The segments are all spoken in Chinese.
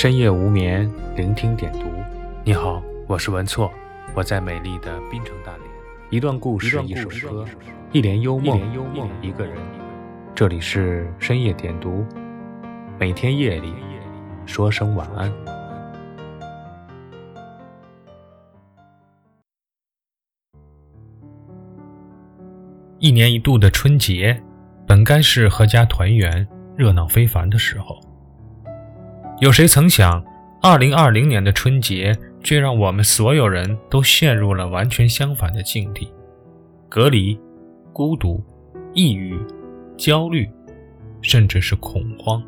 深夜无眠，聆听点读。你好，我是文措，我在美丽的滨城大连。一段故事，一首歌，一帘幽梦，一个人。这里是深夜点读，每天夜里说声晚安。一年一度的春节，本该是阖家团圆、热闹非凡的时候。有谁曾想，二零二零年的春节却让我们所有人都陷入了完全相反的境地：隔离、孤独、抑郁、焦虑，甚至是恐慌。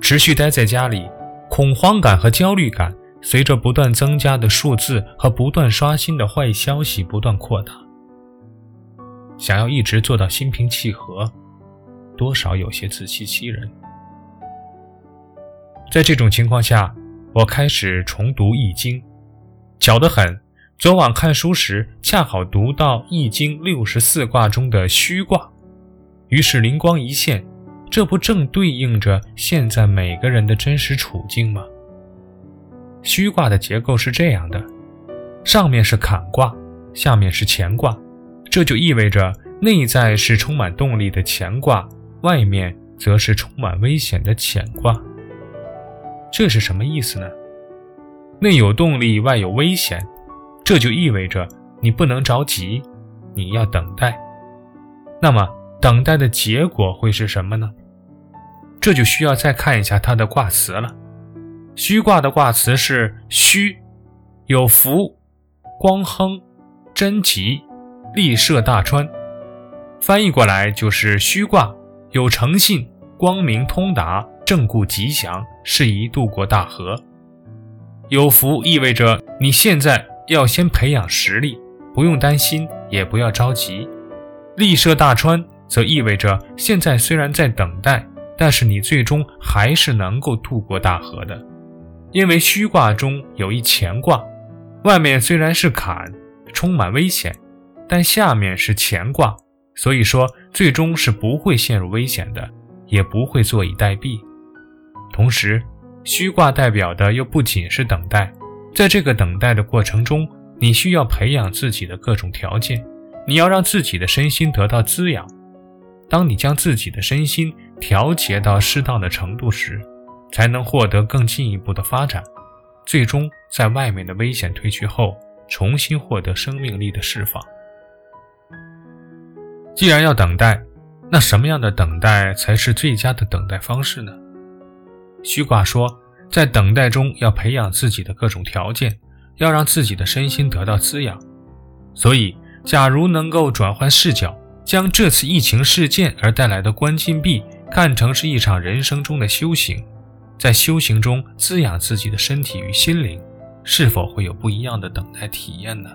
持续待在家里，恐慌感和焦虑感随着不断增加的数字和不断刷新的坏消息不断扩大。想要一直做到心平气和，多少有些自欺欺人。在这种情况下，我开始重读《易经》，巧得很，昨晚看书时恰好读到《易经》六十四卦中的虚卦，于是灵光一现，这不正对应着现在每个人的真实处境吗？虚卦的结构是这样的：上面是坎卦，下面是乾卦，这就意味着内在是充满动力的乾卦，外面则是充满危险的乾卦。这是什么意思呢？内有动力，外有危险，这就意味着你不能着急，你要等待。那么，等待的结果会是什么呢？这就需要再看一下它的卦辞了。虚卦的卦辞是“虚”，有福、光亨、贞吉、利涉大川。翻译过来就是虚卦有诚信、光明通达。正固吉祥，适宜渡过大河。有福意味着你现在要先培养实力，不用担心，也不要着急。立涉大川则意味着现在虽然在等待，但是你最终还是能够渡过大河的。因为虚卦中有一乾卦，外面虽然是坎，充满危险，但下面是乾卦，所以说最终是不会陷入危险的，也不会坐以待毙。同时，虚卦代表的又不仅是等待，在这个等待的过程中，你需要培养自己的各种条件，你要让自己的身心得到滋养。当你将自己的身心调节到适当的程度时，才能获得更进一步的发展，最终在外面的危险退去后，重新获得生命力的释放。既然要等待，那什么样的等待才是最佳的等待方式呢？虚卦说，在等待中要培养自己的各种条件，要让自己的身心得到滋养。所以，假如能够转换视角，将这次疫情事件而带来的关禁闭看成是一场人生中的修行，在修行中滋养自己的身体与心灵，是否会有不一样的等待体验呢？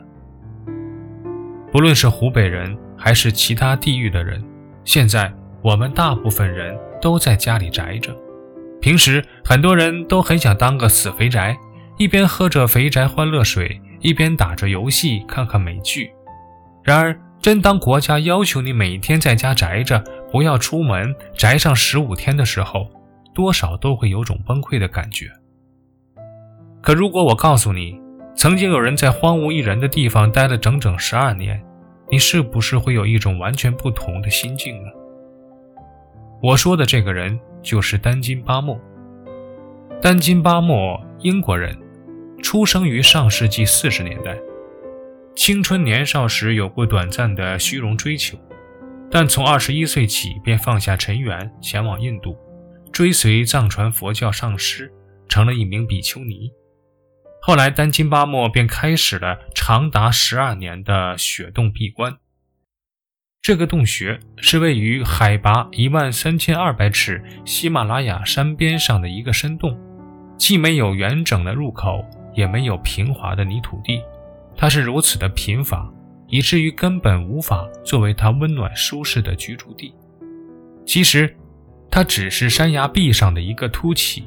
不论是湖北人还是其他地域的人，现在我们大部分人都在家里宅着。平时很多人都很想当个死肥宅，一边喝着肥宅欢乐水，一边打着游戏，看看美剧。然而，真当国家要求你每天在家宅着，不要出门，宅上十五天的时候，多少都会有种崩溃的感觉。可如果我告诉你，曾经有人在荒无一人的地方待了整整十二年，你是不是会有一种完全不同的心境呢？我说的这个人就是丹金巴莫。丹金巴莫，英国人，出生于上世纪四十年代。青春年少时有过短暂的虚荣追求，但从二十一岁起便放下尘缘，前往印度，追随藏传佛教上师，成了一名比丘尼。后来，丹金巴莫便开始了长达十二年的雪洞闭关。这个洞穴是位于海拔一万三千二百尺喜马拉雅山边上的一个深洞，既没有完整的入口，也没有平滑的泥土地，它是如此的贫乏，以至于根本无法作为它温暖舒适的居住地。其实，它只是山崖壁上的一个凸起，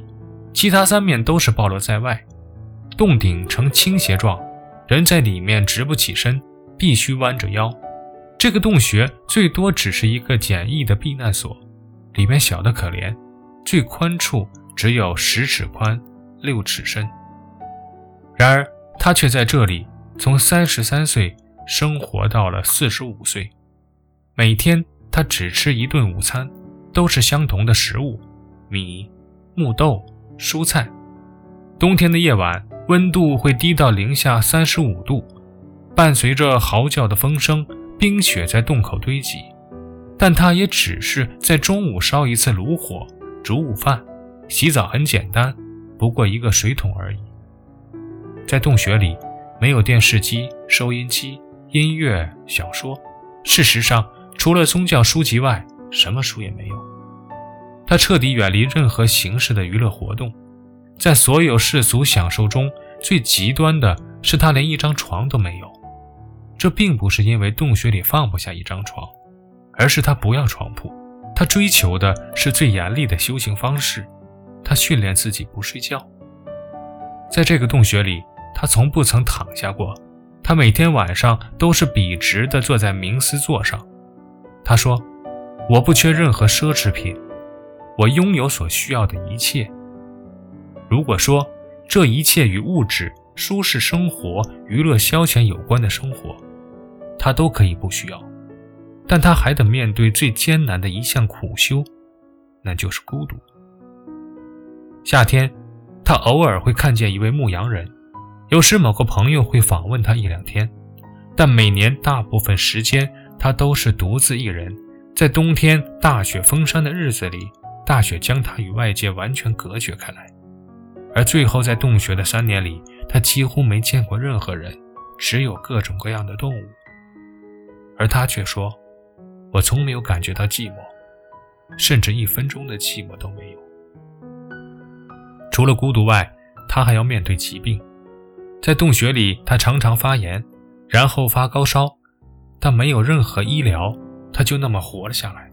其他三面都是暴露在外。洞顶呈倾斜状，人在里面直不起身，必须弯着腰。这个洞穴最多只是一个简易的避难所，里面小得可怜，最宽处只有十尺宽，六尺深。然而，他却在这里从三十三岁生活到了四十五岁。每天，他只吃一顿午餐，都是相同的食物：米、木豆、蔬菜。冬天的夜晚，温度会低到零下三十五度，伴随着嚎叫的风声，冰雪在洞口堆积。但他也只是在中午烧一次炉火，煮午饭，洗澡很简单，不过一个水桶而已。在洞穴里，没有电视机、收音机、音乐、小说。事实上，除了宗教书籍外，什么书也没有。他彻底远离任何形式的娱乐活动，在所有世俗享受中，最极端的是他连一张床都没有。这并不是因为洞穴里放不下一张床。而是他不要床铺，他追求的是最严厉的修行方式，他训练自己不睡觉。在这个洞穴里，他从不曾躺下过，他每天晚上都是笔直地坐在冥思座上。他说：“我不缺任何奢侈品，我拥有所需要的一切。如果说这一切与物质、舒适生活、娱乐消遣有关的生活，他都可以不需要。”但他还得面对最艰难的一项苦修，那就是孤独。夏天，他偶尔会看见一位牧羊人，有时某个朋友会访问他一两天，但每年大部分时间，他都是独自一人。在冬天大雪封山的日子里，大雪将他与外界完全隔绝开来。而最后，在洞穴的三年里，他几乎没见过任何人，只有各种各样的动物。而他却说。我从没有感觉到寂寞，甚至一分钟的寂寞都没有。除了孤独外，他还要面对疾病。在洞穴里，他常常发炎，然后发高烧，但没有任何医疗，他就那么活了下来。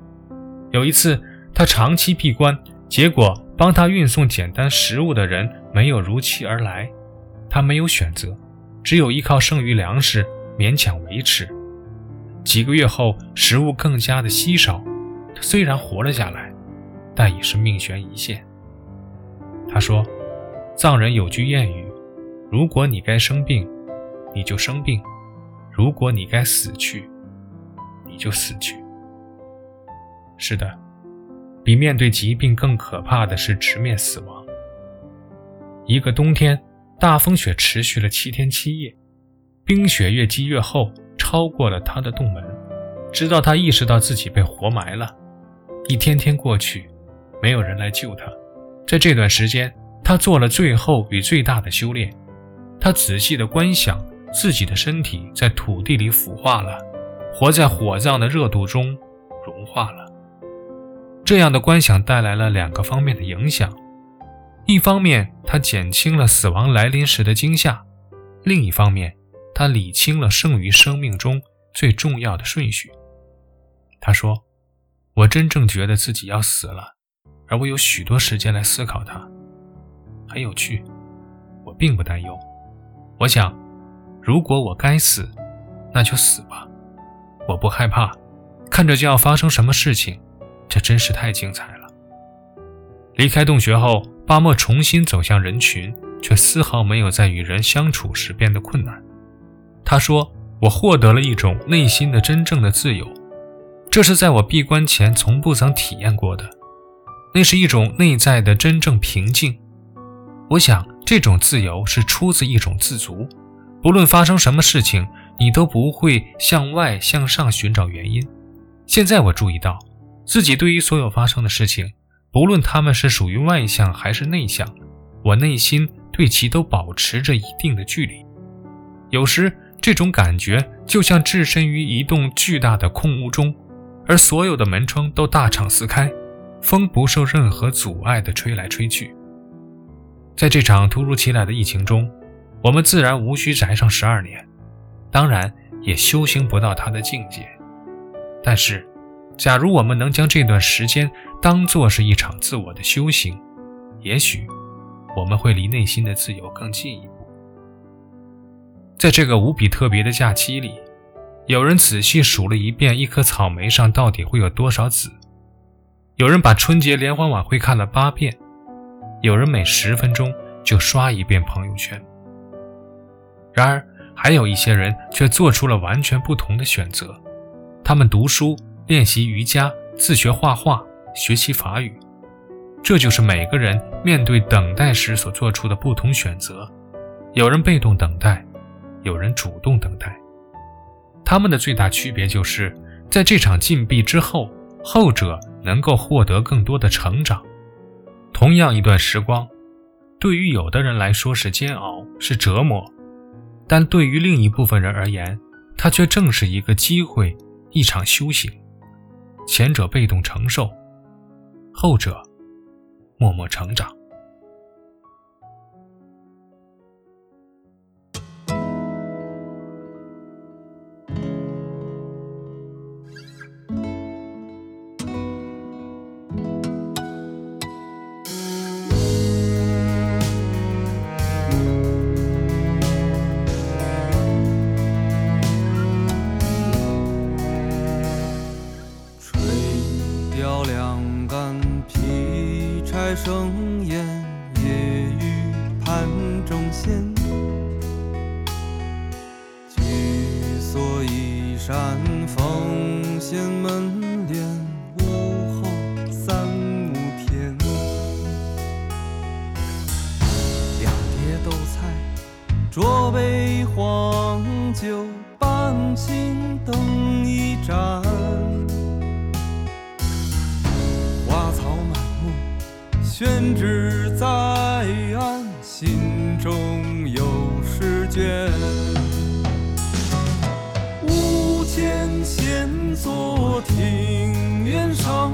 有一次，他长期闭关，结果帮他运送简单食物的人没有如期而来，他没有选择，只有依靠剩余粮食勉强维持。几个月后，食物更加的稀少，他虽然活了下来，但已是命悬一线。他说：“藏人有句谚语，如果你该生病，你就生病；如果你该死去，你就死去。”是的，比面对疾病更可怕的是直面死亡。一个冬天，大风雪持续了七天七夜，冰雪越积越厚。超过了他的洞门，直到他意识到自己被活埋了。一天天过去，没有人来救他。在这段时间，他做了最后与最大的修炼。他仔细地观想自己的身体在土地里腐化了，活在火葬的热度中融化了。这样的观想带来了两个方面的影响：一方面，他减轻了死亡来临时的惊吓；另一方面，他理清了剩余生命中最重要的顺序。他说：“我真正觉得自己要死了，而我有许多时间来思考它，很有趣。我并不担忧。我想，如果我该死，那就死吧。我不害怕，看着就要发生什么事情，这真是太精彩了。”离开洞穴后，巴莫重新走向人群，却丝毫没有在与人相处时变得困难。他说：“我获得了一种内心的真正的自由，这是在我闭关前从不曾体验过的。那是一种内在的真正平静。我想，这种自由是出自一种自足。不论发生什么事情，你都不会向外向上寻找原因。现在我注意到，自己对于所有发生的事情，不论他们是属于外向还是内向，我内心对其都保持着一定的距离。有时。”这种感觉就像置身于一栋巨大的空屋中，而所有的门窗都大敞四开，风不受任何阻碍地吹来吹去。在这场突如其来的疫情中，我们自然无需宅上十二年，当然也修行不到他的境界。但是，假如我们能将这段时间当作是一场自我的修行，也许我们会离内心的自由更近一步。在这个无比特别的假期里，有人仔细数了一遍一颗草莓上到底会有多少籽。有人把春节联欢晚会看了八遍，有人每十分钟就刷一遍朋友圈。然而，还有一些人却做出了完全不同的选择，他们读书、练习瑜伽、自学画画、学习法语。这就是每个人面对等待时所做出的不同选择。有人被动等待，有人主动等待。他们的最大区别就是，在这场禁闭之后，后者能够获得更多的成长。同样一段时光，对于有的人来说是煎熬，是折磨。但对于另一部分人而言，它却正是一个机会，一场修行。前者被动承受，后者默默成长。杯黄酒，半青灯一盏。花草满目宣纸在案，心中有诗卷。屋前闲坐，庭院上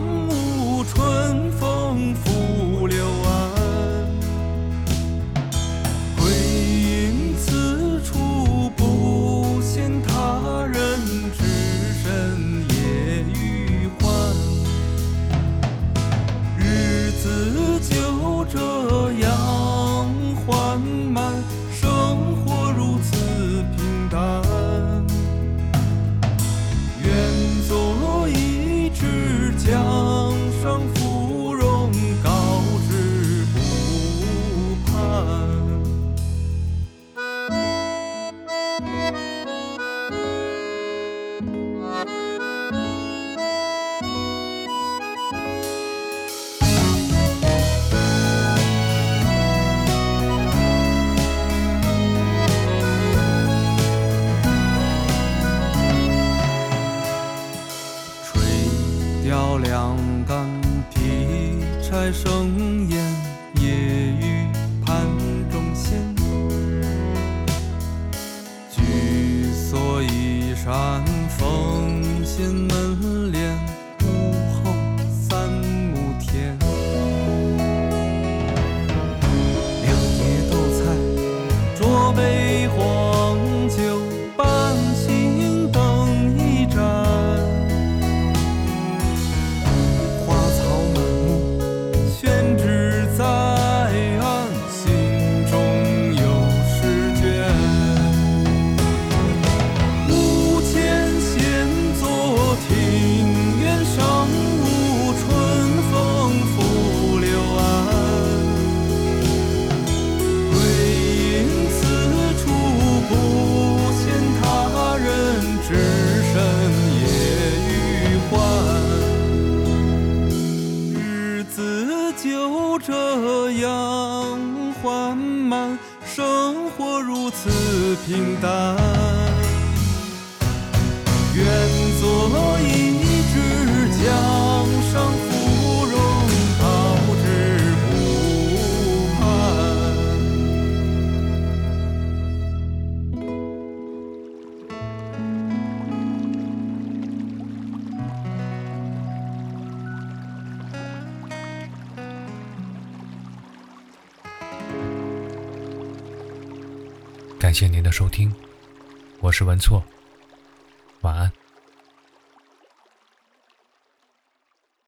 劈柴生烟，夜雨盘中仙。居所依山，奉献门帘。午后三亩田，两碟豆菜，酌杯感谢您的收听，我是文措，晚安。